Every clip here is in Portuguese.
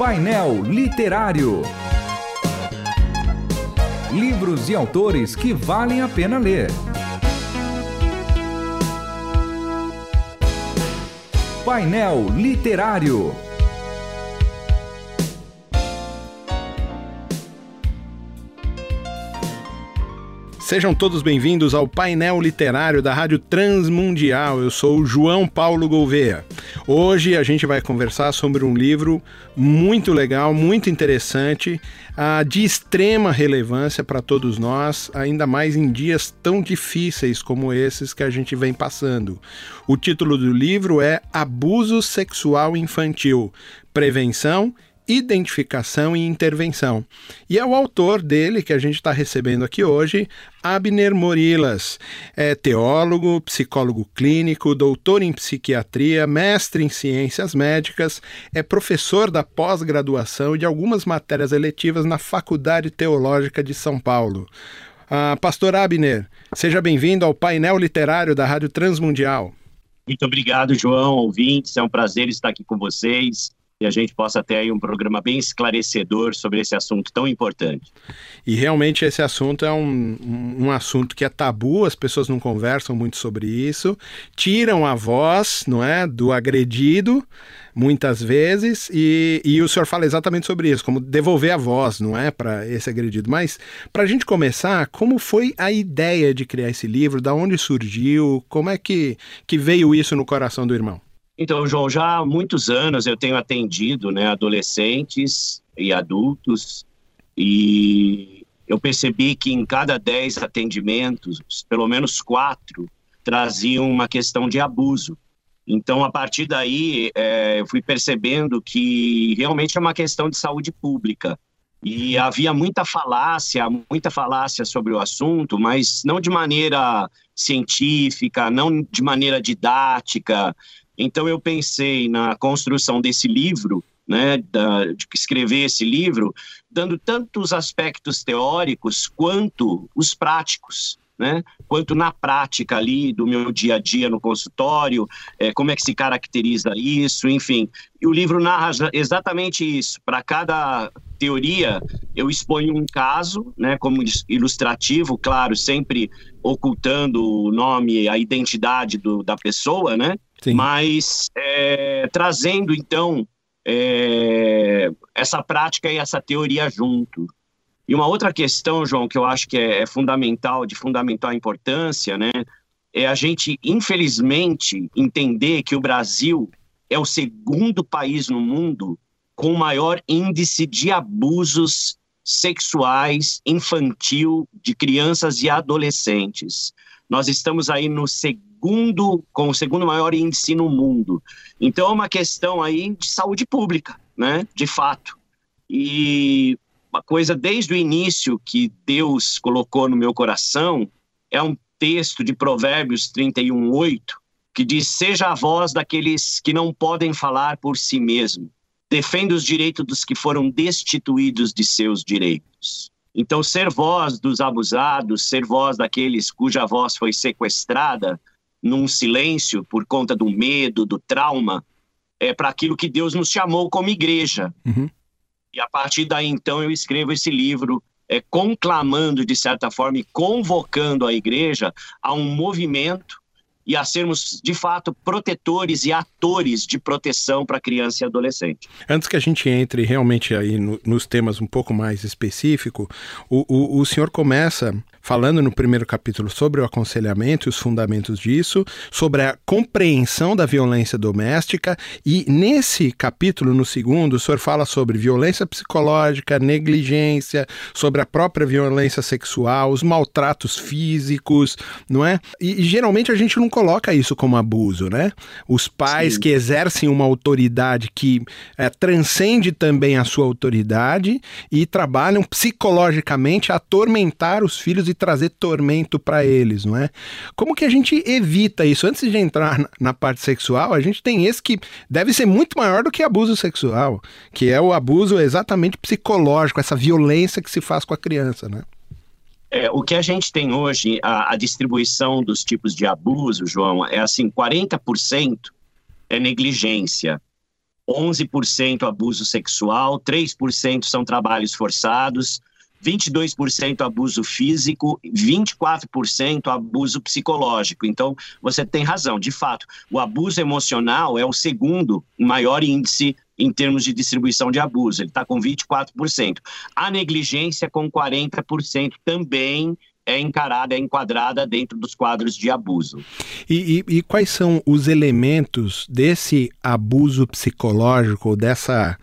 Painel Literário. Livros e autores que valem a pena ler. Painel Literário. Sejam todos bem-vindos ao painel literário da Rádio Transmundial. Eu sou o João Paulo Gouveia. Hoje a gente vai conversar sobre um livro muito legal, muito interessante, uh, de extrema relevância para todos nós, ainda mais em dias tão difíceis como esses que a gente vem passando. O título do livro é Abuso Sexual Infantil: Prevenção identificação e intervenção. E é o autor dele que a gente está recebendo aqui hoje, Abner Morilas. É teólogo, psicólogo clínico, doutor em psiquiatria, mestre em ciências médicas, é professor da pós-graduação de algumas matérias eletivas na Faculdade Teológica de São Paulo. Ah, Pastor Abner, seja bem-vindo ao painel literário da Rádio Transmundial. Muito obrigado, João, ouvintes. É um prazer estar aqui com vocês e a gente possa ter aí um programa bem esclarecedor sobre esse assunto tão importante. E realmente esse assunto é um, um assunto que é tabu, as pessoas não conversam muito sobre isso, tiram a voz, não é, do agredido, muitas vezes, e, e o senhor fala exatamente sobre isso, como devolver a voz, não é, para esse agredido. Mas, para a gente começar, como foi a ideia de criar esse livro, da onde surgiu, como é que, que veio isso no coração do irmão? Então, João, já há muitos anos eu tenho atendido né, adolescentes e adultos e eu percebi que em cada dez atendimentos, pelo menos quatro traziam uma questão de abuso. Então, a partir daí, é, eu fui percebendo que realmente é uma questão de saúde pública. E havia muita falácia, muita falácia sobre o assunto, mas não de maneira científica, não de maneira didática, então eu pensei na construção desse livro, né, da, de escrever esse livro, dando tanto os aspectos teóricos quanto os práticos. Né? Quanto na prática ali do meu dia a dia no consultório, é, como é que se caracteriza isso, enfim. E o livro narra exatamente isso. Para cada teoria, eu exponho um caso, né, como ilustrativo, claro, sempre ocultando o nome, a identidade do, da pessoa, né? Sim. mas é, trazendo então é, essa prática e essa teoria junto. E uma outra questão, João, que eu acho que é, é fundamental, de fundamental importância, né, é a gente, infelizmente, entender que o Brasil é o segundo país no mundo com maior índice de abusos sexuais infantil de crianças e adolescentes. Nós estamos aí no segundo com o segundo maior índice no mundo. Então é uma questão aí de saúde pública, né? De fato. E uma coisa desde o início que Deus colocou no meu coração é um texto de Provérbios 31:8 que diz: "Seja a voz daqueles que não podem falar por si mesmo. Defenda os direitos dos que foram destituídos de seus direitos." Então, ser voz dos abusados, ser voz daqueles cuja voz foi sequestrada, num silêncio por conta do medo, do trauma, é para aquilo que Deus nos chamou como igreja. Uhum. E a partir daí, então, eu escrevo esse livro é, conclamando, de certa forma, e convocando a igreja a um movimento e a sermos, de fato, protetores e atores de proteção para criança e adolescente. Antes que a gente entre realmente aí no, nos temas um pouco mais específicos, o, o, o senhor começa falando no primeiro capítulo sobre o aconselhamento e os fundamentos disso, sobre a compreensão da violência doméstica, e nesse capítulo, no segundo, o senhor fala sobre violência psicológica, negligência, sobre a própria violência sexual, os maltratos físicos, não é? E, e geralmente a gente não coloca isso como abuso, né? Os pais Sim. que exercem uma autoridade que é, transcende também a sua autoridade e trabalham psicologicamente a atormentar os filhos e trazer tormento para eles, não é? Como que a gente evita isso? Antes de entrar na, parte sexual, a gente tem esse que deve ser muito maior do que abuso sexual, que é o abuso exatamente psicológico, essa violência que se faz com a criança, né? É, o que a gente tem hoje, a, a, distribuição dos tipos de abuso, João, é assim: 40% é negligência, 11% abuso sexual, 3% são trabalhos forçados, 22% abuso físico, 24% abuso psicológico. Então, você tem razão, de fato, o abuso emocional é o segundo maior índice em termos de distribuição de abuso, ele está com 24%. A negligência com 40% também é encarada, é enquadrada dentro dos quadros de abuso. E, e, e quais são os elementos desse abuso psicológico, dessa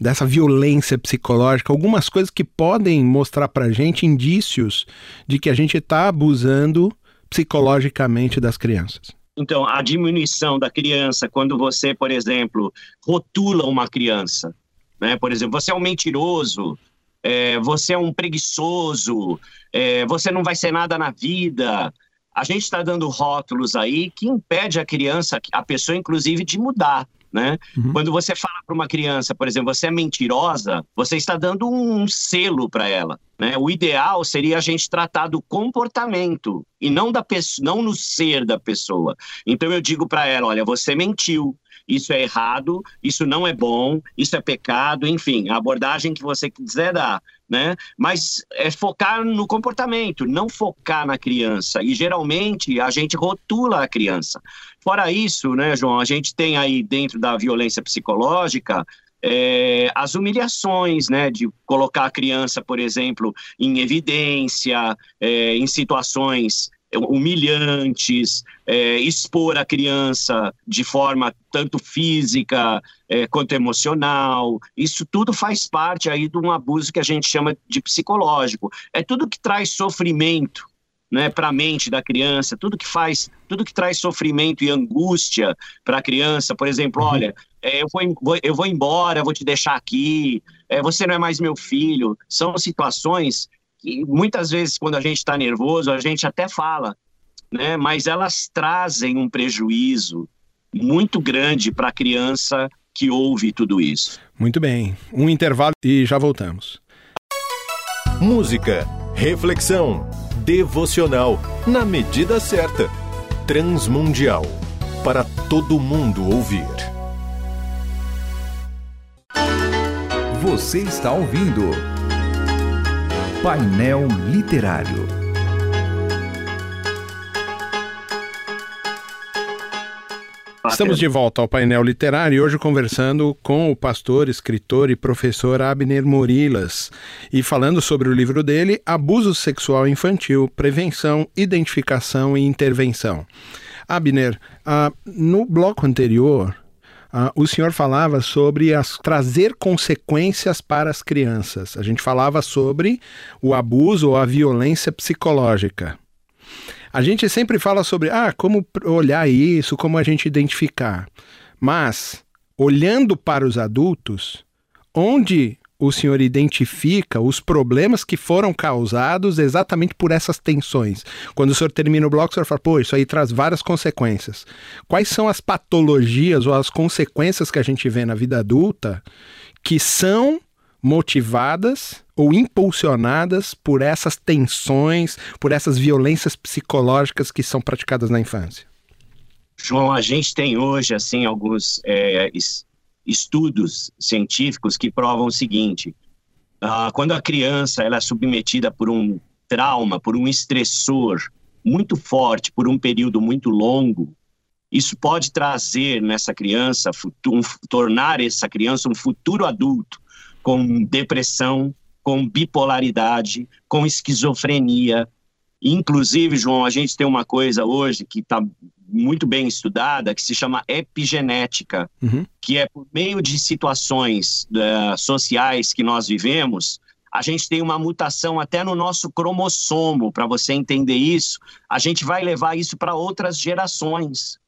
dessa violência psicológica, algumas coisas que podem mostrar para gente indícios de que a gente está abusando psicologicamente das crianças. Então, a diminuição da criança, quando você, por exemplo, rotula uma criança, né? Por exemplo, você é um mentiroso, é, você é um preguiçoso, é, você não vai ser nada na vida. A gente está dando rótulos aí que impede a criança, a pessoa, inclusive, de mudar. Né? Uhum. Quando você fala para uma criança, por exemplo, você é mentirosa, você está dando um selo para ela. Né? O ideal seria a gente tratar do comportamento e não da pessoa, não no ser da pessoa. Então eu digo para ela, olha, você mentiu, isso é errado, isso não é bom, isso é pecado, enfim, a abordagem que você quiser dar né? Mas é focar no comportamento, não focar na criança. E geralmente a gente rotula a criança. Fora isso, né, João, a gente tem aí dentro da violência psicológica é, as humilhações, né, de colocar a criança, por exemplo, em evidência, é, em situações humilhantes, é, expor a criança de forma tanto física é, quanto emocional. Isso tudo faz parte aí de um abuso que a gente chama de psicológico. É tudo que traz sofrimento né, para a mente da criança, tudo que faz, tudo que traz sofrimento e angústia para a criança. Por exemplo, uhum. olha, é, eu, vou, eu vou embora, vou te deixar aqui, é, você não é mais meu filho. São situações que muitas vezes, quando a gente está nervoso, a gente até fala, né? mas elas trazem um prejuízo muito grande para a criança que ouve tudo isso. Muito bem. Um intervalo e já voltamos. Música, reflexão, devocional, na medida certa. Transmundial. Para todo mundo ouvir. Você está ouvindo Painel Literário. Estamos de volta ao painel literário hoje conversando com o pastor, escritor e professor Abner Morilas e falando sobre o livro dele, Abuso Sexual Infantil, Prevenção, Identificação e Intervenção. Abner, uh, no bloco anterior, Uh, o senhor falava sobre as, trazer consequências para as crianças. A gente falava sobre o abuso ou a violência psicológica. A gente sempre fala sobre ah, como olhar isso, como a gente identificar. Mas, olhando para os adultos, onde o senhor identifica os problemas que foram causados exatamente por essas tensões. Quando o senhor termina o bloco, o senhor fala, pô, isso aí traz várias consequências. Quais são as patologias ou as consequências que a gente vê na vida adulta que são motivadas ou impulsionadas por essas tensões, por essas violências psicológicas que são praticadas na infância? João, a gente tem hoje assim alguns é, estudos científicos que provam o seguinte: uh, quando a criança ela é submetida por um trauma, por um estressor muito forte, por um período muito longo, isso pode trazer nessa criança, um, tornar essa criança um futuro adulto com depressão, com bipolaridade, com esquizofrenia, Inclusive, João, a gente tem uma coisa hoje que está muito bem estudada que se chama epigenética, uhum. que é por meio de situações uh, sociais que nós vivemos, a gente tem uma mutação até no nosso cromossomo. Para você entender isso, a gente vai levar isso para outras gerações.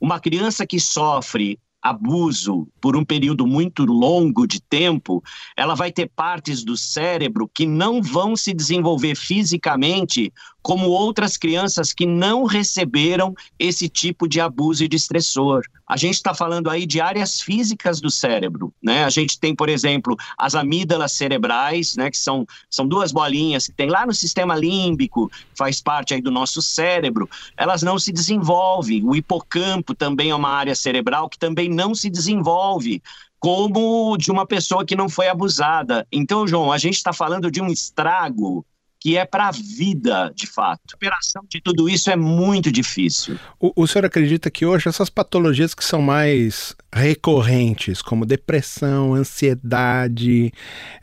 Uma criança que sofre abuso por um período muito longo de tempo, ela vai ter partes do cérebro que não vão se desenvolver fisicamente como outras crianças que não receberam esse tipo de abuso e de estressor. A gente está falando aí de áreas físicas do cérebro, né? A gente tem, por exemplo, as amígdalas cerebrais, né? Que são, são duas bolinhas que tem lá no sistema límbico, faz parte aí do nosso cérebro. Elas não se desenvolvem. O hipocampo também é uma área cerebral que também não se desenvolve como de uma pessoa que não foi abusada. Então, João, a gente está falando de um estrago que é para a vida, de fato. A superação de tudo isso é muito difícil. O, o senhor acredita que hoje essas patologias que são mais recorrentes, como depressão, ansiedade,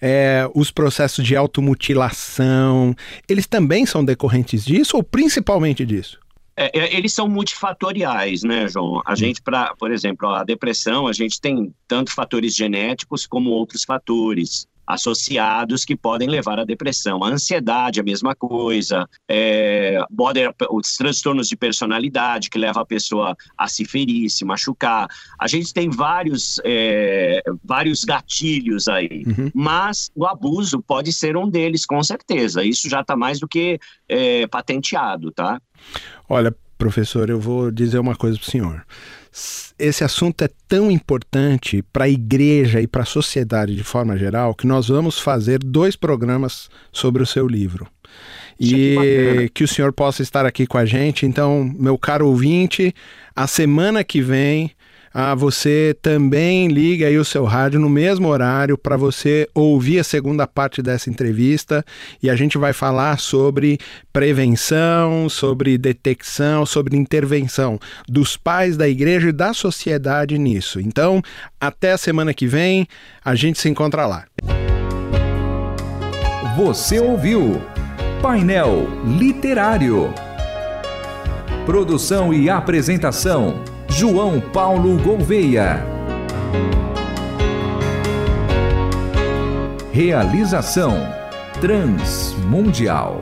é, os processos de automutilação, eles também são decorrentes disso ou principalmente disso? É, é eles são multifatoriais, né, João? A hum. gente, pra, por exemplo, a depressão, a gente tem tanto fatores genéticos como outros fatores associados que podem levar à depressão. A ansiedade, a mesma coisa. É, border, os transtornos de personalidade que levam a pessoa a se ferir, se machucar. A gente tem vários, é, vários gatilhos aí, uhum. mas o abuso pode ser um deles, com certeza. Isso já está mais do que é, patenteado, tá? Olha, professor, eu vou dizer uma coisa para o senhor esse assunto é tão importante para a igreja e para a sociedade de forma geral que nós vamos fazer dois programas sobre o seu livro. E que o senhor possa estar aqui com a gente. Então, meu caro ouvinte, a semana que vem ah, você também liga aí o seu rádio no mesmo horário para você ouvir a segunda parte dessa entrevista e a gente vai falar sobre prevenção, sobre detecção, sobre intervenção dos pais da igreja e da sociedade nisso. Então, até a semana que vem, a gente se encontra lá. Você ouviu Painel Literário. Produção e apresentação João Paulo Gouveia. Realização Transmundial.